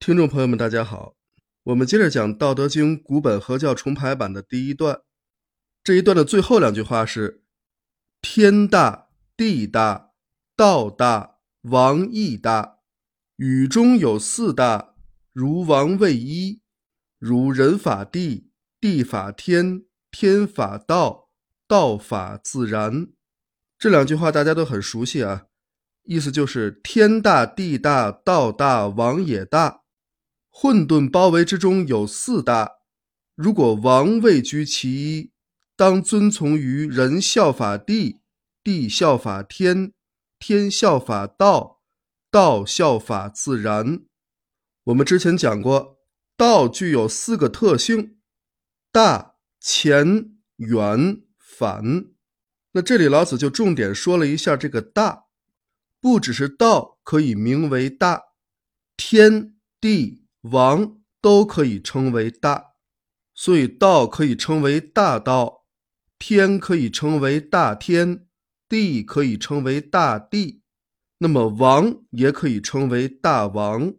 听众朋友们，大家好，我们接着讲《道德经》古本合教重排版的第一段。这一段的最后两句话是：“天大，地大，道大，王亦大。宇中有四大，如王位一，如人法地，地法天，天法道，道法自然。”这两句话大家都很熟悉啊，意思就是天大地大道大王也大，混沌包围之中有四大，如果王位居其一，当遵从于人效法地，地效法天，天效法道，道效法自然。我们之前讲过，道具有四个特性：大、前、远、反。那这里老子就重点说了一下这个大，不只是道可以名为大，天地王都可以称为大，所以道可以称为大道，天可以称为大天，地可以称为大地，那么王也可以称为大王，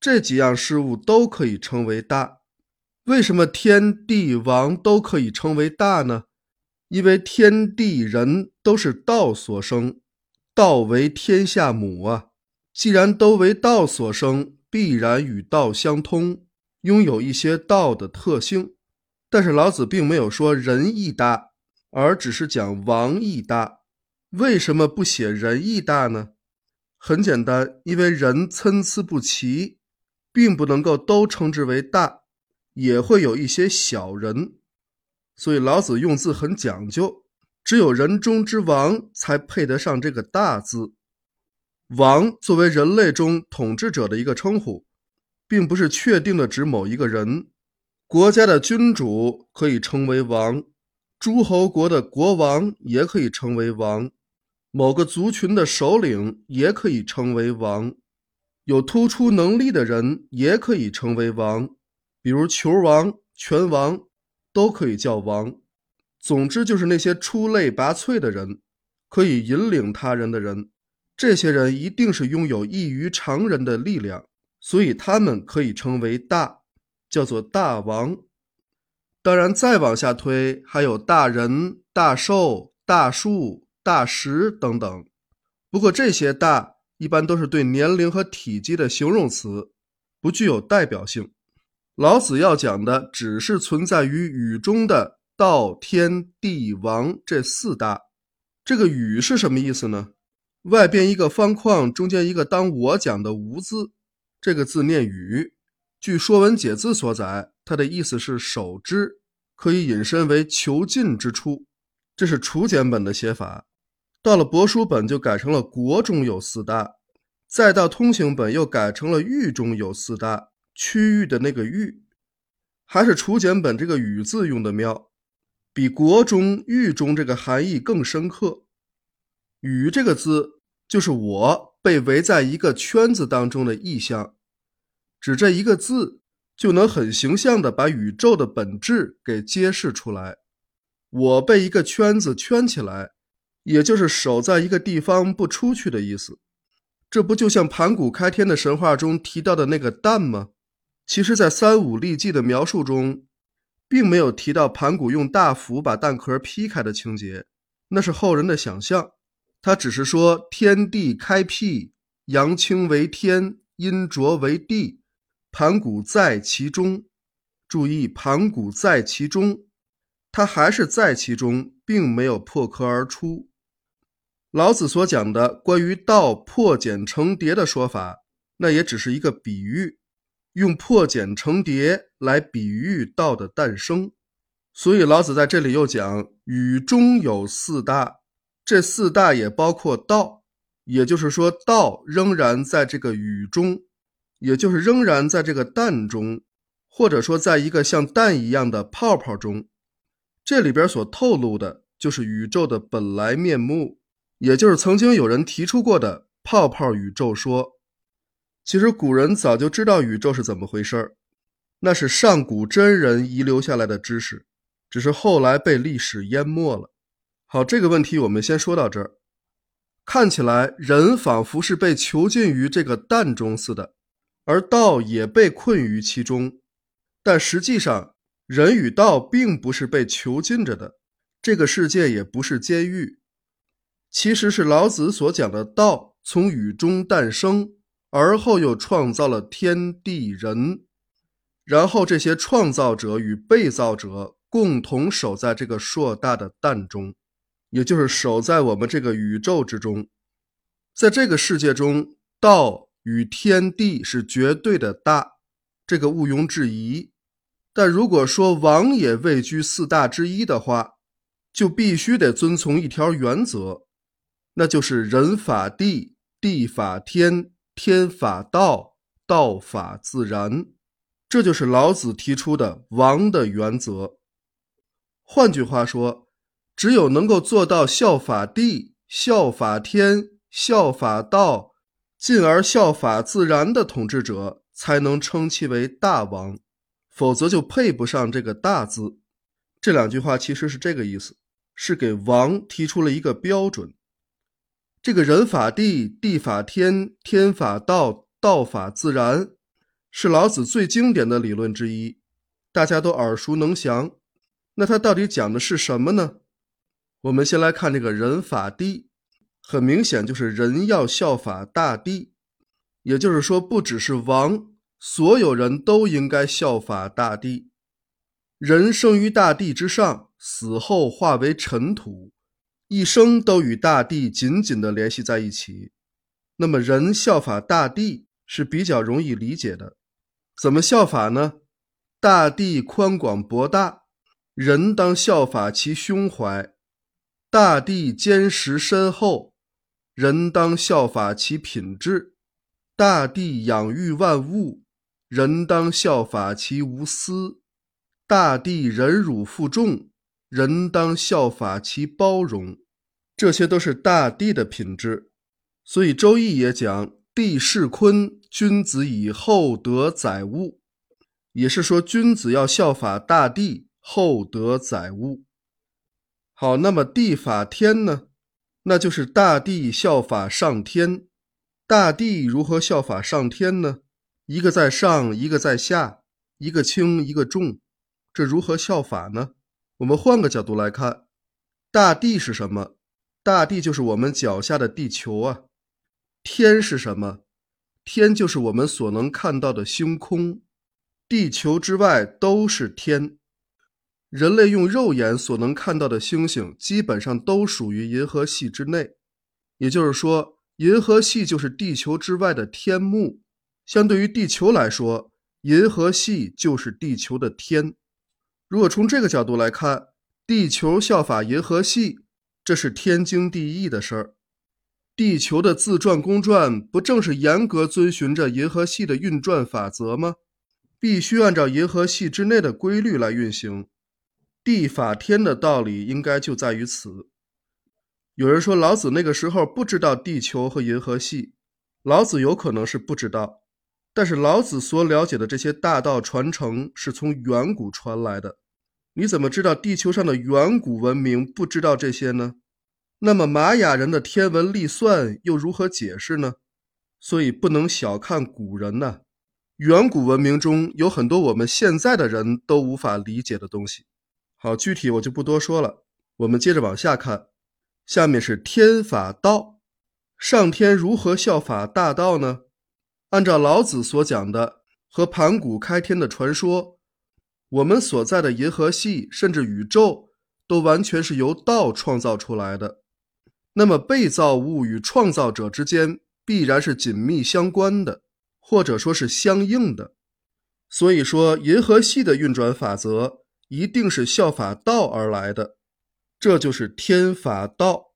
这几样事物都可以称为大。为什么天地王都可以称为大呢？因为天地人都是道所生，道为天下母啊。既然都为道所生，必然与道相通，拥有一些道的特性。但是老子并没有说仁义大，而只是讲王义大。为什么不写仁义大呢？很简单，因为人参差不齐，并不能够都称之为大，也会有一些小人。所以老子用字很讲究，只有人中之王才配得上这个“大”字。王作为人类中统治者的一个称呼，并不是确定的指某一个人。国家的君主可以称为王，诸侯国的国王也可以称为王，某个族群的首领也可以称为王，有突出能力的人也可以称为王，比如球王、拳王。都可以叫王，总之就是那些出类拔萃的人，可以引领他人的人，这些人一定是拥有异于常人的力量，所以他们可以称为大，叫做大王。当然，再往下推，还有大人、大寿、大树、大石等等。不过这些大一般都是对年龄和体积的形容词，不具有代表性。老子要讲的只是存在于宇中的道、天、地、王这四大。这个“宇”是什么意思呢？外边一个方框，中间一个当我讲的“无”字，这个字念“宇”。据《说文解字》所载，它的意思是守之，可以引申为囚禁之处。这是楚简本的写法。到了帛书本就改成了“国中有四大”，再到通行本又改成了“狱中有四大”。区域的那个域，还是楚简本这个“宇”字用的妙，比国中、域中这个含义更深刻。“宇”这个字就是我被围在一个圈子当中的意象，指这一个字就能很形象的把宇宙的本质给揭示出来。我被一个圈子圈起来，也就是守在一个地方不出去的意思。这不就像盘古开天的神话中提到的那个蛋吗？其实，在《三五历纪》的描述中，并没有提到盘古用大斧把蛋壳劈开的情节，那是后人的想象。他只是说天地开辟，阳清为天，阴浊为地，盘古在其中。注意，盘古在其中，他还是在其中，并没有破壳而出。老子所讲的关于道破茧成蝶的说法，那也只是一个比喻。用破茧成蝶来比喻道的诞生，所以老子在这里又讲宇中有四大，这四大也包括道，也就是说道仍然在这个宇中，也就是仍然在这个蛋中，或者说在一个像蛋一样的泡泡中，这里边所透露的就是宇宙的本来面目，也就是曾经有人提出过的泡泡宇宙说。其实古人早就知道宇宙是怎么回事，那是上古真人遗留下来的知识，只是后来被历史淹没了。好，这个问题我们先说到这儿。看起来人仿佛是被囚禁于这个蛋中似的，而道也被困于其中。但实际上，人与道并不是被囚禁着的，这个世界也不是监狱。其实是老子所讲的道从雨中诞生，而后又创造了天地人，然后这些创造者与被造者共同守在这个硕大的蛋中，也就是守在我们这个宇宙之中。在这个世界中，道与天地是绝对的大，这个毋庸置疑。但如果说王也位居四大之一的话，就必须得遵从一条原则，那就是人法地，地法天，天法道，道法自然。这就是老子提出的王的原则。换句话说，只有能够做到效法地、效法天、效法道，进而效法自然的统治者，才能称其为大王。否则就配不上这个“大”字。这两句话其实是这个意思，是给王提出了一个标准。这个人法地，地法天，天法道，道法自然，是老子最经典的理论之一，大家都耳熟能详。那它到底讲的是什么呢？我们先来看这个人法地，很明显就是人要效法大地，也就是说，不只是王。所有人都应该效法大地。人生于大地之上，死后化为尘土，一生都与大地紧紧地联系在一起。那么，人效法大地是比较容易理解的。怎么效法呢？大地宽广博大，人当效法其胸怀；大地坚实深厚，人当效法其品质；大地养育万物。人当效法其无私，大地忍辱负重；人当效法其包容，这些都是大地的品质。所以《周易》也讲：“地势坤，君子以厚德载物。”也是说君子要效法大地，厚德载物。好，那么地法天呢？那就是大地效法上天。大地如何效法上天呢？一个在上，一个在下，一个轻，一个重，这如何效法呢？我们换个角度来看，大地是什么？大地就是我们脚下的地球啊。天是什么？天就是我们所能看到的星空。地球之外都是天。人类用肉眼所能看到的星星，基本上都属于银河系之内。也就是说，银河系就是地球之外的天幕。相对于地球来说，银河系就是地球的天。如果从这个角度来看，地球效法银河系，这是天经地义的事儿。地球的自转公转，不正是严格遵循着银河系的运转法则吗？必须按照银河系之内的规律来运行。地法天的道理应该就在于此。有人说老子那个时候不知道地球和银河系，老子有可能是不知道。但是老子所了解的这些大道传承是从远古传来的，你怎么知道地球上的远古文明不知道这些呢？那么玛雅人的天文历算又如何解释呢？所以不能小看古人呐，远古文明中有很多我们现在的人都无法理解的东西。好，具体我就不多说了，我们接着往下看，下面是天法道，上天如何效法大道呢？按照老子所讲的和盘古开天的传说，我们所在的银河系甚至宇宙都完全是由道创造出来的。那么被造物与创造者之间必然是紧密相关的，或者说是相应的。所以说，银河系的运转法则一定是效法道而来的，这就是天法道。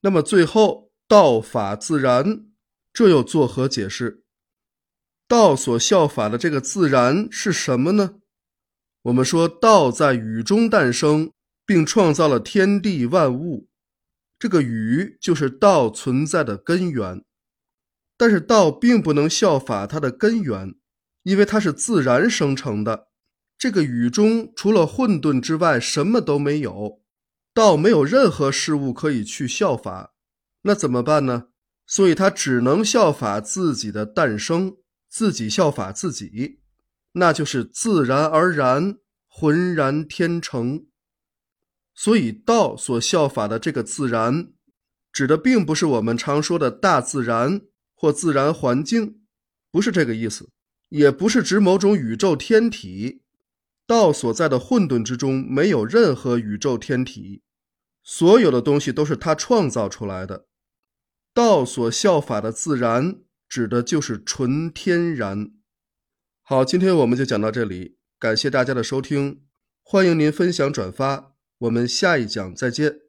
那么最后，道法自然，这又作何解释？道所效法的这个自然是什么呢？我们说道在雨中诞生，并创造了天地万物，这个雨就是道存在的根源。但是道并不能效法它的根源，因为它是自然生成的。这个雨中除了混沌之外什么都没有，道没有任何事物可以去效法，那怎么办呢？所以它只能效法自己的诞生。自己效法自己，那就是自然而然、浑然天成。所以，道所效法的这个自然，指的并不是我们常说的大自然或自然环境，不是这个意思，也不是指某种宇宙天体。道所在的混沌之中，没有任何宇宙天体，所有的东西都是他创造出来的。道所效法的自然，指的就是纯天然。好，今天我们就讲到这里，感谢大家的收听，欢迎您分享转发。我们下一讲再见。